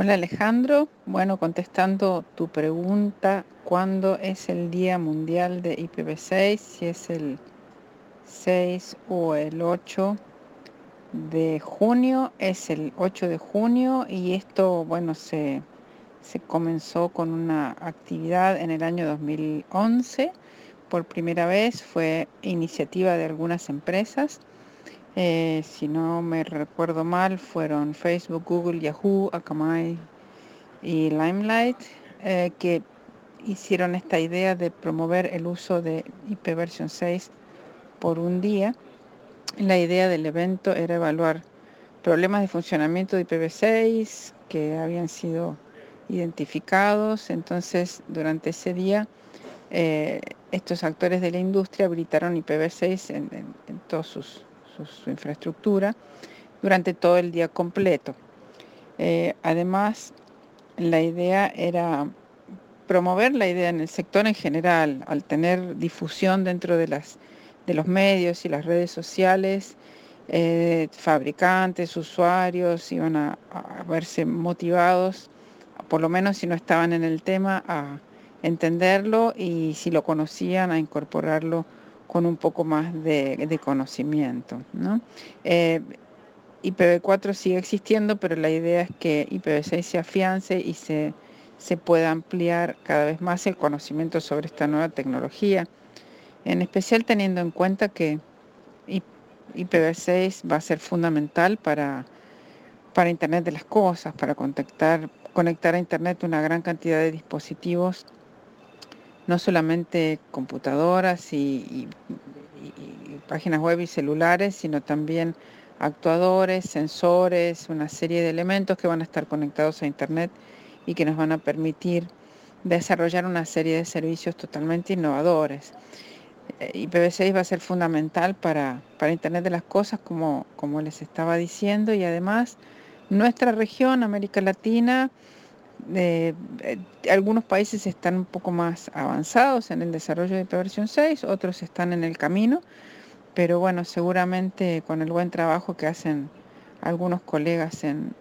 Hola Alejandro, bueno, contestando tu pregunta, ¿cuándo es el Día Mundial de IPv6? Si es el 6 o el 8 de junio, es el 8 de junio y esto, bueno, se, se comenzó con una actividad en el año 2011. Por primera vez fue iniciativa de algunas empresas eh, si no me recuerdo mal, fueron Facebook, Google, Yahoo, Akamai y Limelight eh, que hicieron esta idea de promover el uso de IP versión 6 por un día. La idea del evento era evaluar problemas de funcionamiento de IPv6 que habían sido identificados. Entonces, durante ese día, eh, estos actores de la industria habilitaron IPv6 en todos sus su, infraestructura durante todo el día completo. Eh, además, la idea era promover la idea en el sector en general, al tener difusión dentro de, las, de los medios y las redes sociales, eh, fabricantes, usuarios iban a, a, verse motivados, por lo menos si no estaban en el tema, a entenderlo y si lo conocían, a incorporarlo con un poco más de, conocimiento. ¿no? Eh, IPv4 sigue existiendo, pero la idea es que IPv6 se afiance y se, se pueda ampliar cada vez más el conocimiento sobre esta nueva tecnología, en especial teniendo en cuenta que IPv6 va a ser fundamental para, para Internet de las Cosas, para conectar, conectar a Internet una gran cantidad de dispositivos no solamente computadoras y, páginas web y celulares, sino también actuadores, sensores, una serie de elementos que van a estar conectados a Internet y que nos van a permitir desarrollar una serie de servicios totalmente innovadores. Eh, IPv6 va a ser fundamental para, para Internet de las Cosas, como, como les estaba diciendo, y además nuestra región, América Latina, eh, algunos países están un poco más avanzados en el desarrollo de versión 6, otros están en el camino, pero bueno, seguramente con el buen trabajo que hacen algunos colegas en,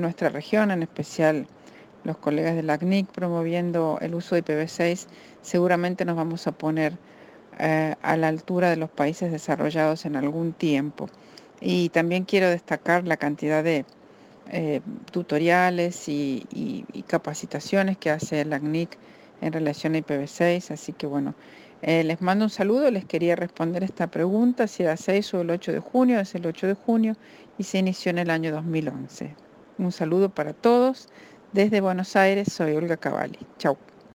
nuestra región, en especial los colegas de la CNIC promoviendo el uso de IPv6, seguramente nos vamos a poner eh, a la altura de los países desarrollados en algún tiempo. Y también quiero destacar la cantidad de eh, tutoriales y, capacitaciones que hace la CNIC en relación a IPv6. Así que bueno, eh, les mando un saludo, les quería responder esta pregunta, si era 6 o el 8 de junio, es el 8 de junio y se inició en el año 2011. Un saludo para todos. Desde Buenos Aires, soy Olga Cavalli. Chau.